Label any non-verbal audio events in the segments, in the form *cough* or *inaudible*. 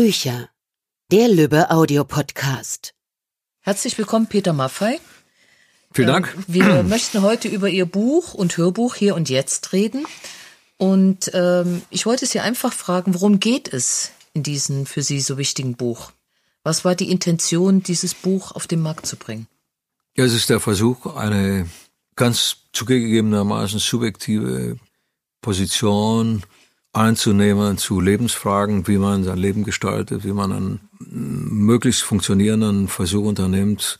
Bücher. Der Lübbe Audiopodcast. Herzlich willkommen, Peter Maffei. Vielen Dank. Ähm, wir *clears throat* möchten heute über Ihr Buch und Hörbuch Hier und Jetzt reden. Und ähm, ich wollte Sie einfach fragen, worum geht es in diesem für Sie so wichtigen Buch? Was war die Intention, dieses Buch auf den Markt zu bringen? Ja, es ist der Versuch, eine ganz zugegebenermaßen subjektive Position einzunehmen zu Lebensfragen, wie man sein Leben gestaltet, wie man einen möglichst funktionierenden Versuch unternimmt,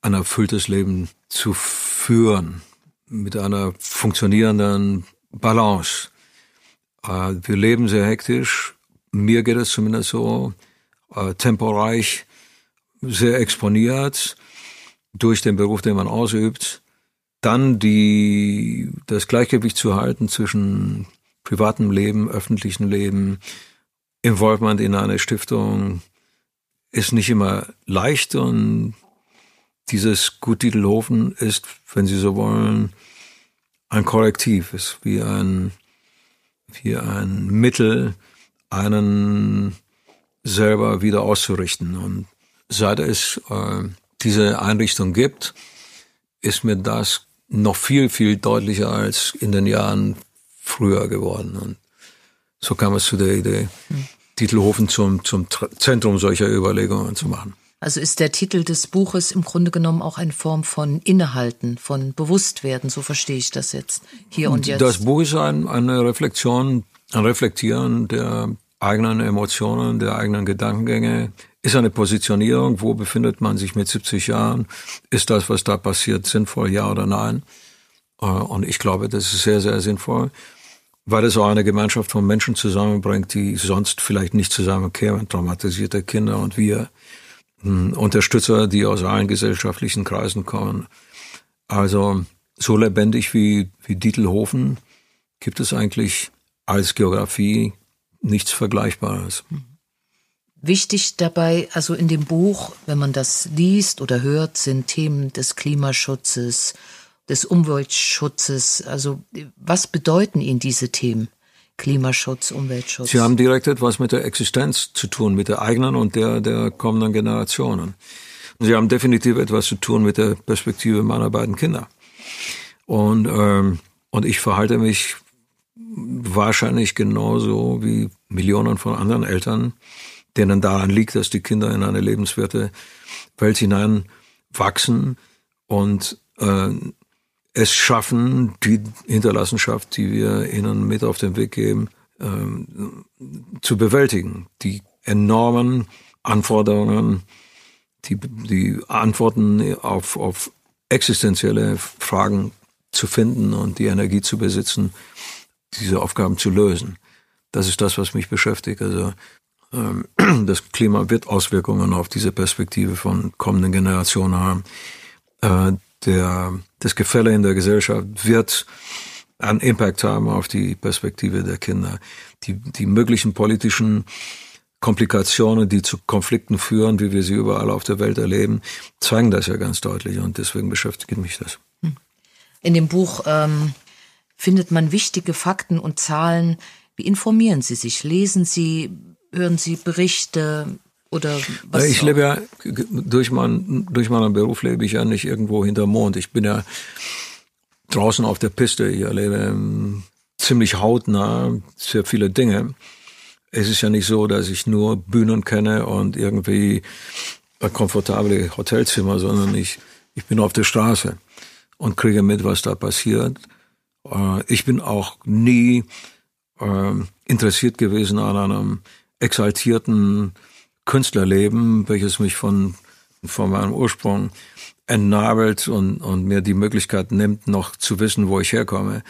ein erfülltes Leben zu führen mit einer funktionierenden Balance. Äh, wir leben sehr hektisch. Mir geht es zumindest so, äh, temporeich, sehr exponiert durch den Beruf, den man ausübt. Dann die, das Gleichgewicht zu halten zwischen privatem Leben, öffentlichen Leben, Involvement in eine Stiftung ist nicht immer leicht und dieses Gut ist, wenn Sie so wollen, ein Korrektiv, ist wie ein, wie ein Mittel, einen selber wieder auszurichten. Und seit es äh, diese Einrichtung gibt, ist mir das noch viel, viel deutlicher als in den Jahren früher geworden. Und so kam es zu der Idee. Titelhofen zum, zum Zentrum solcher Überlegungen zu machen. Also ist der Titel des Buches im Grunde genommen auch eine Form von Innehalten, von Bewusstwerden, so verstehe ich das jetzt, hier und jetzt. Das Buch ist ein, eine Reflexion, ein Reflektieren der eigenen Emotionen, der eigenen Gedankengänge, ist eine Positionierung, wo befindet man sich mit 70 Jahren, ist das, was da passiert, sinnvoll, ja oder nein? Äh, und ich glaube, das ist sehr, sehr sinnvoll weil es auch eine Gemeinschaft von Menschen zusammenbringt, die sonst vielleicht nicht zusammenkämen, traumatisierte Kinder und wir, hm, Unterstützer, die aus allen gesellschaftlichen Kreisen kommen. Also so lebendig wie, wie Dietelhofen gibt es eigentlich als Geografie nichts Vergleichbares. Wichtig dabei, also in dem Buch, wenn man das liest oder hört, sind Themen des Klimaschutzes, des Umweltschutzes. Also was bedeuten Ihnen diese Themen? Klimaschutz, Umweltschutz. Sie haben direkt etwas mit der Existenz zu tun, mit der eigenen und der der kommenden Generationen. Sie haben definitiv etwas zu tun mit der Perspektive meiner beiden Kinder. Und, ähm, und ich verhalte mich wahrscheinlich genauso wie Millionen von anderen Eltern, denen daran liegt, dass die Kinder in eine lebenswerte Welt hinein wachsen und äh, es schaffen, die Hinterlassenschaft, die wir ihnen mit auf den Weg geben, ähm, zu bewältigen. Die enormen Anforderungen, die, die Antworten auf, auf existenzielle Fragen zu finden und die Energie zu besitzen, diese Aufgaben zu lösen. Das ist das, was mich beschäftigt. Also ähm, *clears throat* das Klima wird Auswirkungen auf diese Perspektive von kommenden Generationen haben. Äh, der, das Gefälle in der Gesellschaft wird einen Impact haben auf die Perspektive der Kinder. Die, die möglichen politischen Komplikationen, die zu Konflikten führen, wie wir sie überall auf der Welt erleben, zeigen das ja ganz deutlich und deswegen beschäftigt mich das. In dem Buch ähm, findet man wichtige Fakten und Zahlen. Wie informieren Sie sich? Lesen Sie, hören Sie Berichte? Oder was ich lebe ja, durch, mein, durch meinen Beruf lebe ich ja nicht irgendwo hinter Mond. Ich bin ja draußen auf der Piste. Ich erlebe ähm, ziemlich hautnah sehr viele Dinge. Es ist ja nicht so, dass ich nur Bühnen kenne und irgendwie komfortable Hotelzimmer, sondern ich, ich bin auf der Straße und kriege mit, was da passiert. Äh, ich bin auch nie äh, interessiert gewesen an einem exaltierten Künstlerleben, welches mich von, von meinem Ursprung entnabelt und, und mir die Möglichkeit nimmt, noch zu wissen, wo ich herkomme.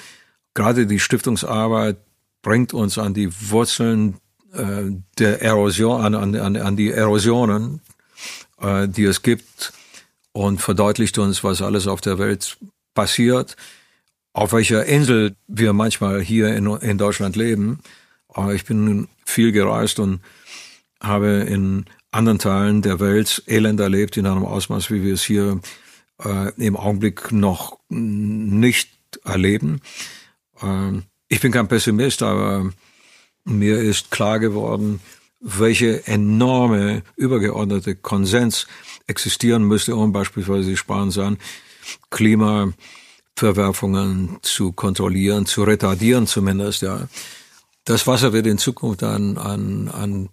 Gerade die Stiftungsarbeit bringt uns an die Wurzeln äh, der Erosion, an, an, an die Erosionen, äh, die es gibt und verdeutlicht uns, was alles auf der Welt passiert, auf welcher Insel wir manchmal hier in, in Deutschland leben. Aber ich bin viel gereist und habe in anderen Teilen der Welt Elend erlebt in einem Ausmaß, wie wir es hier äh, im Augenblick noch nicht erleben. Äh, ich bin kein Pessimist, aber mir ist klar geworden, welche enorme übergeordnete Konsens existieren müsste, um beispielsweise, sparen sagen, Klimaverwerfungen zu kontrollieren, zu retardieren zumindest, ja. Das Wasser wird in Zukunft ein, ein, ein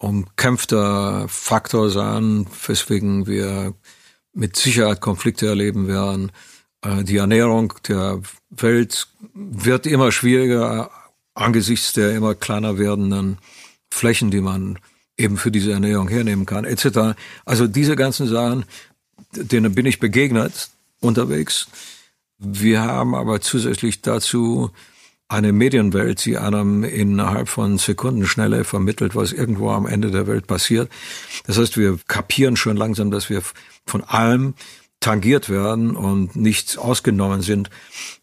umkämpfter Faktor sein, weswegen wir mit Sicherheit Konflikte erleben werden. Äh, die Ernährung der Welt wird immer schwieriger angesichts der immer kleiner werdenden Flächen, die man eben für diese Ernährung hernehmen kann, etc. Also diese ganzen Sachen, denen bin ich begegnet unterwegs. Wir haben aber zusätzlich dazu eine Medienwelt, die einem innerhalb von Sekundenschnelle vermittelt, was irgendwo am Ende der Welt passiert. Das heißt, wir kapieren schon langsam, dass wir von allem tangiert werden und nicht ausgenommen sind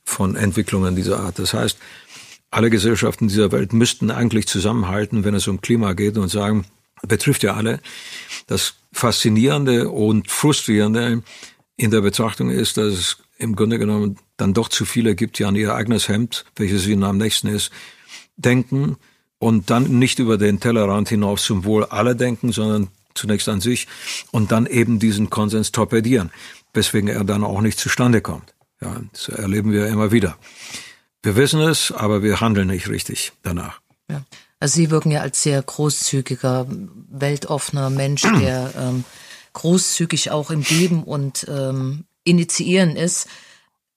von Entwicklungen dieser Art. Das heißt, alle Gesellschaften dieser Welt müssten eigentlich zusammenhalten, wenn es um Klima geht und sagen, betrifft ja alle. Das Faszinierende und Frustrierende in der Betrachtung ist, dass im Grunde genommen dann doch zu viele gibt, die an ihr eigenes Hemd, welches ihnen am nächsten ist, denken und dann nicht über den Tellerrand hinaus zum Wohl aller denken, sondern zunächst an sich und dann eben diesen Konsens torpedieren, weswegen er dann auch nicht zustande kommt. Ja, das erleben wir immer wieder. Wir wissen es, aber wir handeln nicht richtig danach. Ja. Also Sie wirken ja als sehr großzügiger, weltoffener Mensch, der ähm, großzügig auch im Geben und ähm, Initiieren ist.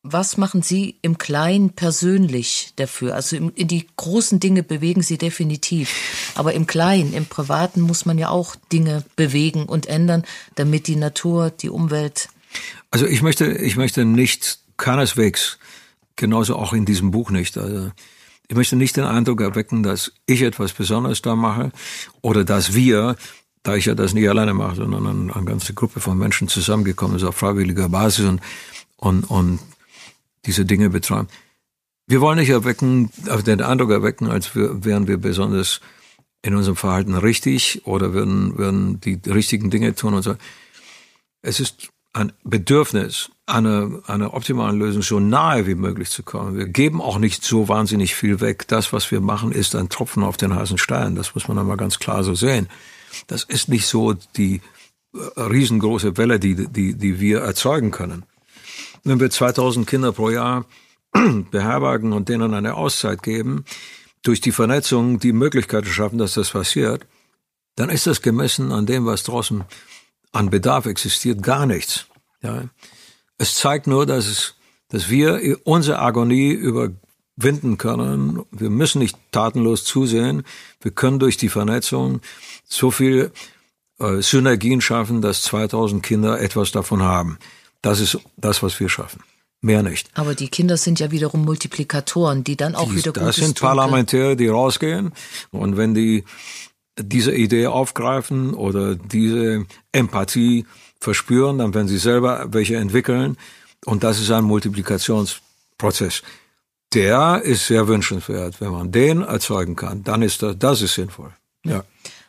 Was machen Sie im Kleinen persönlich dafür? Also in die großen Dinge bewegen Sie definitiv. Aber im Kleinen, im Privaten muss man ja auch Dinge bewegen und ändern, damit die Natur, die Umwelt. Also ich möchte, ich möchte nicht keineswegs, genauso auch in diesem Buch nicht. Also ich möchte nicht den Eindruck erwecken, dass ich etwas Besonderes da mache oder dass wir, da ich ja das nicht alleine mache, sondern eine, eine ganze Gruppe von Menschen zusammengekommen ist auf freiwilliger Basis und, und, und diese Dinge betreiben. Wir wollen nicht erwecken, also den Eindruck erwecken, als wären wir besonders in unserem Verhalten richtig oder würden, würden die richtigen Dinge tun und so. Es ist ein Bedürfnis, eine, eine optimale Lösung so nahe wie möglich zu kommen. Wir geben auch nicht so wahnsinnig viel weg. Das, was wir machen, ist ein Tropfen auf den heißen Stein. Das muss man einmal ganz klar so sehen. Das ist nicht so die äh, riesengroße Welle, die, die, die wir erzeugen können. Wenn wir 2000 Kinder pro Jahr *clears throat* beherbergen und denen eine Auszeit geben, durch die Vernetzung die Möglichkeit schaffen, dass das passiert, dann ist das gemessen an dem, was draußen an Bedarf existiert, gar nichts. Ja. Es zeigt nur, dass, es, dass wir unsere Agonie überwinden können. Wir müssen nicht tatenlos zusehen. Wir können durch die Vernetzung so viel äh, Synergien schaffen, dass 2000 Kinder etwas davon haben. Das ist das, was wir schaffen. Mehr nicht. Aber die Kinder sind ja wiederum Multiplikatoren, die dann auch die, wieder Das sind Parlamentäre, die rausgehen. Und wenn die diese Idee aufgreifen oder diese Empathie verspüren, dann werden sie selber welche entwickeln. Und das ist ein Multiplikationsprozess. Der ist sehr wünschenswert. Wenn man den erzeugen kann, dann ist das, das ist sinnvoll. Ja.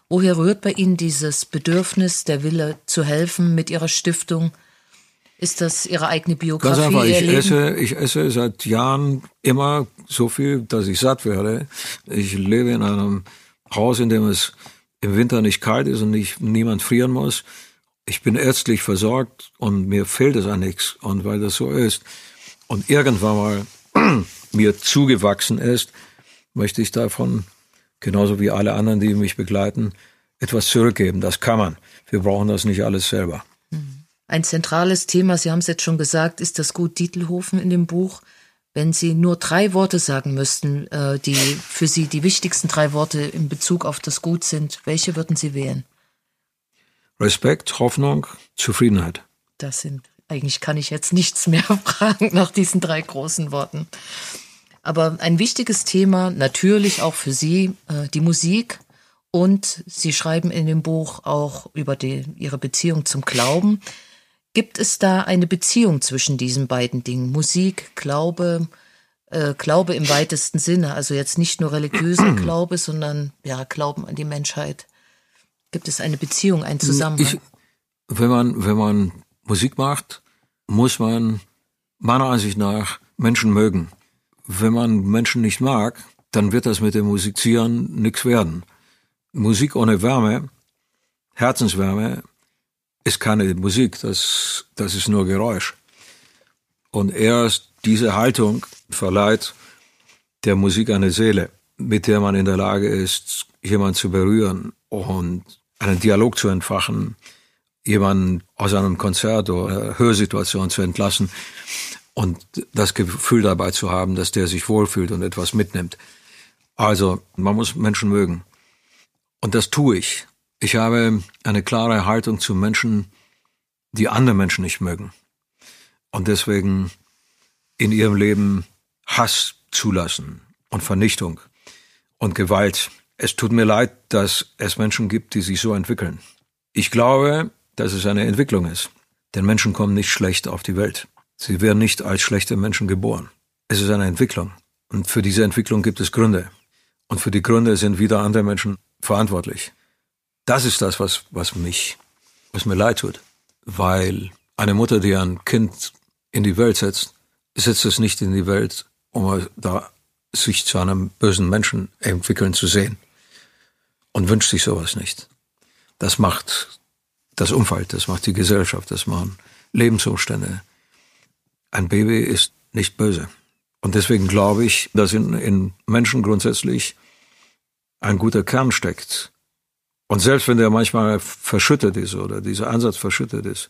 Woher rührt bei Ihnen dieses Bedürfnis, der Wille zu helfen mit Ihrer Stiftung? Ist das Ihre eigene Biografie? Ganz einfach, ich esse, ich esse seit Jahren immer so viel, dass ich satt werde. Ich lebe in einem Haus, in dem es im Winter nicht kalt ist und nicht, niemand frieren muss. Ich bin ärztlich versorgt und mir fehlt es an nichts. Und weil das so ist und irgendwann mal *clears throat* mir zugewachsen ist, möchte ich davon, genauso wie alle anderen, die mich begleiten, etwas zurückgeben. Das kann man. Wir brauchen das nicht alles selber. Ein zentrales Thema, Sie haben es jetzt schon gesagt, ist das Gut Dietelhofen in dem Buch. Wenn Sie nur drei Worte sagen müssten, äh, die für Sie die wichtigsten drei Worte in Bezug auf das Gut sind, welche würden Sie wählen? Respekt, Hoffnung, Zufriedenheit. Das sind, eigentlich kann ich jetzt nichts mehr *laughs* fragen nach diesen drei großen Worten. Aber ein wichtiges Thema, natürlich auch für Sie, äh, die Musik. Und Sie schreiben in dem Buch auch über die, Ihre Beziehung zum Glauben. Gibt es da eine Beziehung zwischen diesen beiden Dingen? Musik, Glaube, äh, Glaube im weitesten Sinne, also jetzt nicht nur religiöser *clears throat* Glaube, sondern ja, Glauben an die Menschheit. Gibt es eine Beziehung, einen Zusammenhang? Ich, wenn man, wenn man Musik macht, muss man meiner Ansicht nach Menschen mögen. Wenn man Menschen nicht mag, dann wird das mit dem Musizieren nichts werden. Musik ohne Wärme, Herzenswärme, ist keine Musik, das, das ist nur Geräusch. Und erst diese Haltung verleiht der Musik eine Seele, mit der man in der Lage ist, jemanden zu berühren und einen Dialog zu entfachen, jemanden aus einem Konzert oder Hörsituation zu entlassen und das Gefühl dabei zu haben, dass der sich wohlfühlt und etwas mitnimmt. Also, man muss Menschen mögen. Und das tue ich. Ich habe eine klare Haltung zu Menschen, die andere Menschen nicht mögen. Und deswegen in ihrem Leben Hass zulassen und Vernichtung und Gewalt. Es tut mir leid, dass es Menschen gibt, die sich so entwickeln. Ich glaube, dass es eine Entwicklung ist. Denn Menschen kommen nicht schlecht auf die Welt. Sie werden nicht als schlechte Menschen geboren. Es ist eine Entwicklung. Und für diese Entwicklung gibt es Gründe. Und für die Gründe sind wieder andere Menschen verantwortlich. Das ist das, was, was mich, was mir leid tut. Weil eine Mutter, die ein Kind in die Welt setzt, setzt es nicht in die Welt, um da sich zu einem bösen Menschen entwickeln zu sehen. Und wünscht sich sowas nicht. Das macht das Umfeld, das macht die Gesellschaft, das machen Lebensumstände. Ein Baby ist nicht böse. Und deswegen glaube ich, dass in, in Menschen grundsätzlich ein guter Kern steckt, und selbst wenn der manchmal verschüttet ist oder dieser Ansatz verschüttet ist,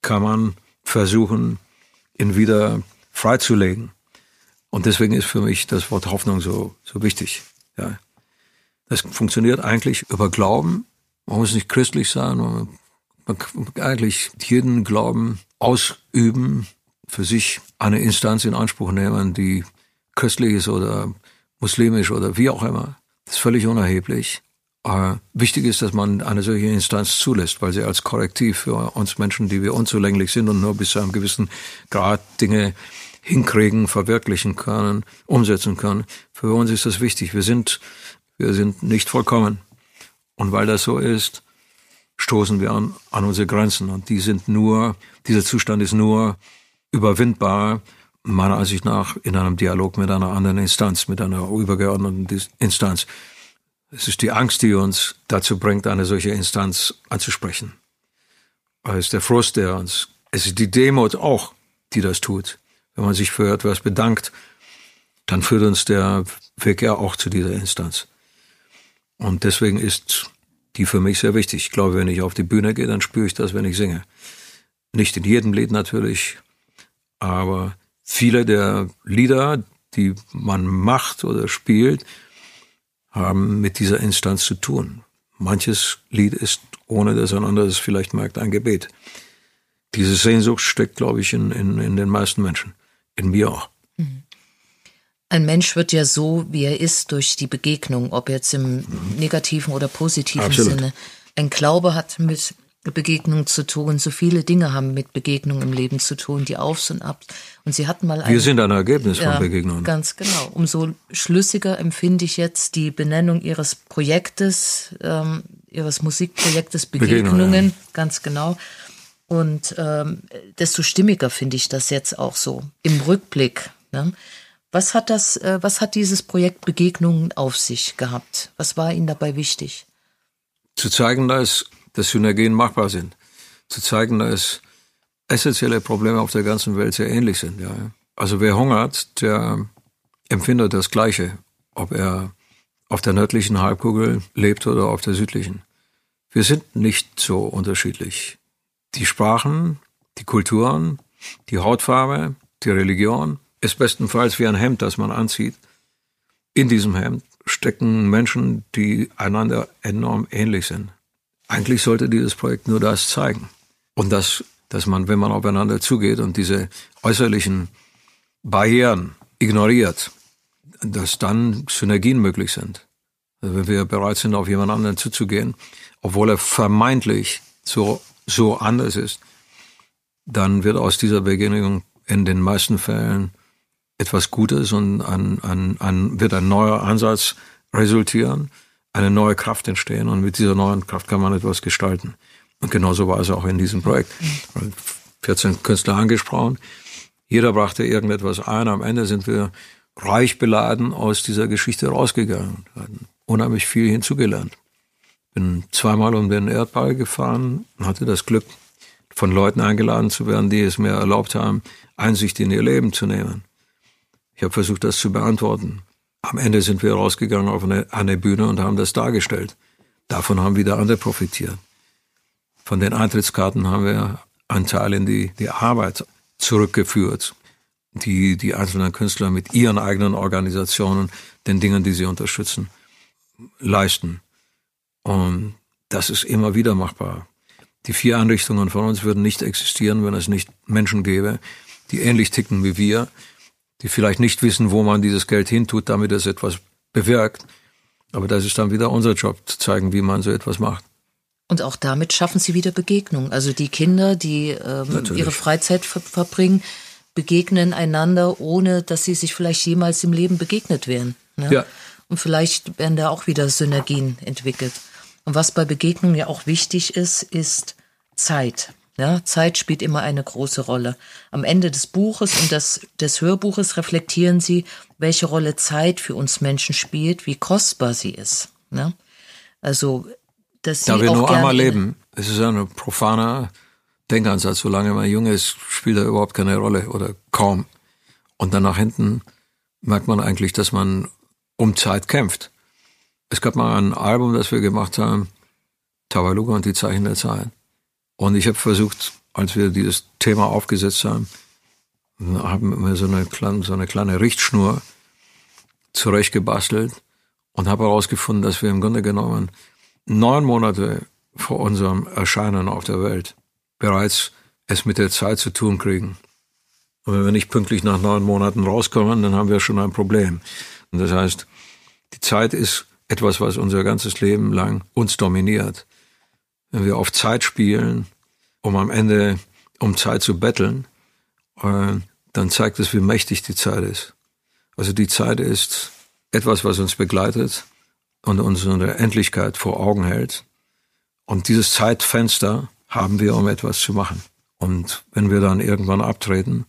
kann man versuchen, ihn wieder freizulegen. Und deswegen ist für mich das Wort Hoffnung so, so wichtig. Ja. Das funktioniert eigentlich über Glauben. Man muss nicht christlich sein, man, man kann eigentlich jeden Glauben ausüben, für sich eine Instanz in Anspruch nehmen, die christlich ist oder muslimisch oder wie auch immer. Das ist völlig unerheblich. Äh, wichtig ist, dass man eine solche Instanz zulässt, weil sie als Korrektiv für uns Menschen, die wir unzulänglich sind und nur bis zu einem gewissen Grad Dinge hinkriegen, verwirklichen können, umsetzen können. Für uns ist das wichtig. Wir sind, wir sind nicht vollkommen. Und weil das so ist, stoßen wir an, an unsere Grenzen. Und die sind nur, dieser Zustand ist nur überwindbar, meiner Ansicht nach, in einem Dialog mit einer anderen Instanz, mit einer übergeordneten Instanz. Es ist die Angst, die uns dazu bringt, eine solche Instanz anzusprechen. Es ist der Frust, der uns, es ist die Demut auch, die das tut. Wenn man sich für etwas bedankt, dann führt uns der Weg ja auch zu dieser Instanz. Und deswegen ist die für mich sehr wichtig. Ich glaube, wenn ich auf die Bühne gehe, dann spüre ich das, wenn ich singe. Nicht in jedem Lied natürlich, aber viele der Lieder, die man macht oder spielt, haben mit dieser Instanz zu tun. Manches Lied ist, ohne dass ein anderes vielleicht merkt, ein Gebet. Diese Sehnsucht steckt, glaube ich, in, in, in den meisten Menschen. In mir auch. Mhm. Ein Mensch wird ja so, wie er ist, durch die Begegnung, ob jetzt im negativen oder positiven Absolut. Sinne. Ein Glaube hat mit Begegnung zu tun. So viele Dinge haben mit Begegnung im Leben zu tun, die Aufs und Abs. Und sie hatten mal ein. Wir sind ein Ergebnis ja, von Begegnungen. Ganz genau. Umso schlüssiger empfinde ich jetzt die Benennung ihres Projektes, ähm, ihres Musikprojektes Begegnungen, Begegnung, ja. ganz genau. Und ähm, desto stimmiger finde ich das jetzt auch so im Rückblick. Ne? Was hat das, äh, was hat dieses Projekt Begegnungen auf sich gehabt? Was war Ihnen dabei wichtig? Zu zeigen, dass dass Synergien machbar sind. Zu zeigen, dass essentielle Probleme auf der ganzen Welt sehr ähnlich sind. Ja. Also wer hungert, der empfindet das Gleiche, ob er auf der nördlichen Halbkugel lebt oder auf der südlichen. Wir sind nicht so unterschiedlich. Die Sprachen, die Kulturen, die Hautfarbe, die Religion ist bestenfalls wie ein Hemd, das man anzieht. In diesem Hemd stecken Menschen, die einander enorm ähnlich sind. Eigentlich sollte dieses Projekt nur das zeigen. Und das, dass man, wenn man aufeinander zugeht und diese äußerlichen Barrieren ignoriert, dass dann Synergien möglich sind. Also wenn wir bereit sind, auf jemand anderen zuzugehen, obwohl er vermeintlich so, so anders ist, dann wird aus dieser Begegnung in den meisten Fällen etwas Gutes und ein, ein, ein, wird ein neuer Ansatz resultieren eine neue Kraft entstehen und mit dieser neuen Kraft kann man etwas gestalten. Und genauso war es auch in diesem Projekt. 14 Künstler angesprochen. Jeder brachte irgendetwas ein. Am Ende sind wir reich beladen aus dieser Geschichte rausgegangen. Wir hatten unheimlich viel hinzugelernt. Bin zweimal um den Erdball gefahren und hatte das Glück, von Leuten eingeladen zu werden, die es mir erlaubt haben, Einsicht in ihr Leben zu nehmen. Ich habe versucht, das zu beantworten. Am Ende sind wir rausgegangen auf eine, eine Bühne und haben das dargestellt. Davon haben wieder andere profitiert. Von den Eintrittskarten haben wir einen Teil in die, die Arbeit zurückgeführt, die die einzelnen Künstler mit ihren eigenen Organisationen, den Dingen, die sie unterstützen, leisten. Und das ist immer wieder machbar. Die vier Einrichtungen von uns würden nicht existieren, wenn es nicht Menschen gäbe, die ähnlich ticken wie wir, die vielleicht nicht wissen, wo man dieses Geld hintut, damit es etwas bewirkt. Aber das ist dann wieder unser Job, zu zeigen, wie man so etwas macht. Und auch damit schaffen sie wieder Begegnung. Also die Kinder, die ähm, ihre Freizeit ver verbringen, begegnen einander, ohne dass sie sich vielleicht jemals im Leben begegnet wären. Ne? Ja. Und vielleicht werden da auch wieder Synergien entwickelt. Und was bei Begegnungen ja auch wichtig ist, ist Zeit. Ja, Zeit spielt immer eine große Rolle. Am Ende des Buches und des, des Hörbuches reflektieren sie, welche Rolle Zeit für uns Menschen spielt, wie kostbar sie ist. Ne? Also, dass sie da wir auch nur einmal leben, es ist ein profaner Denkansatz. Solange man jung ist, spielt er überhaupt keine Rolle oder kaum. Und dann nach hinten merkt man eigentlich, dass man um Zeit kämpft. Es gab mal ein Album, das wir gemacht haben, Tabaluga und die Zeichen der Zeit. Und ich habe versucht, als wir dieses Thema aufgesetzt haben, haben wir so eine, kleine, so eine kleine Richtschnur zurechtgebastelt und habe herausgefunden, dass wir im Grunde genommen neun Monate vor unserem Erscheinen auf der Welt bereits es mit der Zeit zu tun kriegen. Und wenn wir nicht pünktlich nach neun Monaten rauskommen, dann haben wir schon ein Problem. Und das heißt, die Zeit ist etwas, was unser ganzes Leben lang uns dominiert wenn wir auf Zeit spielen, um am Ende um Zeit zu betteln, äh, dann zeigt es, wie mächtig die Zeit ist. Also die Zeit ist etwas, was uns begleitet und unsere Endlichkeit vor Augen hält. Und dieses Zeitfenster haben wir, um etwas zu machen. Und wenn wir dann irgendwann abtreten,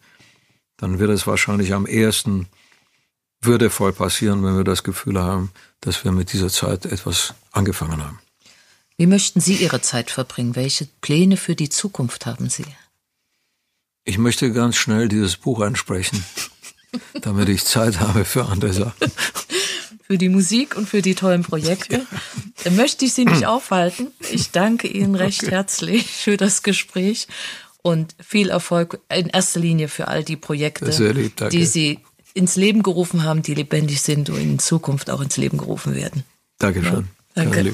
dann wird es wahrscheinlich am ehesten würdevoll passieren, wenn wir das Gefühl haben, dass wir mit dieser Zeit etwas angefangen haben. Wie möchten Sie Ihre Zeit verbringen? Welche Pläne für die Zukunft haben Sie? Ich möchte ganz schnell dieses Buch ansprechen, *laughs* damit ich Zeit habe für andere Sachen. Für die Musik und für die tollen Projekte. Da möchte ich Sie nicht *clears throat* aufhalten. Ich danke Ihnen recht okay. herzlich für das Gespräch und viel Erfolg in erster Linie für all die Projekte, lieb, die Sie ins Leben gerufen haben, die lebendig sind und in Zukunft auch ins Leben gerufen werden. Dankeschön. Ja, danke.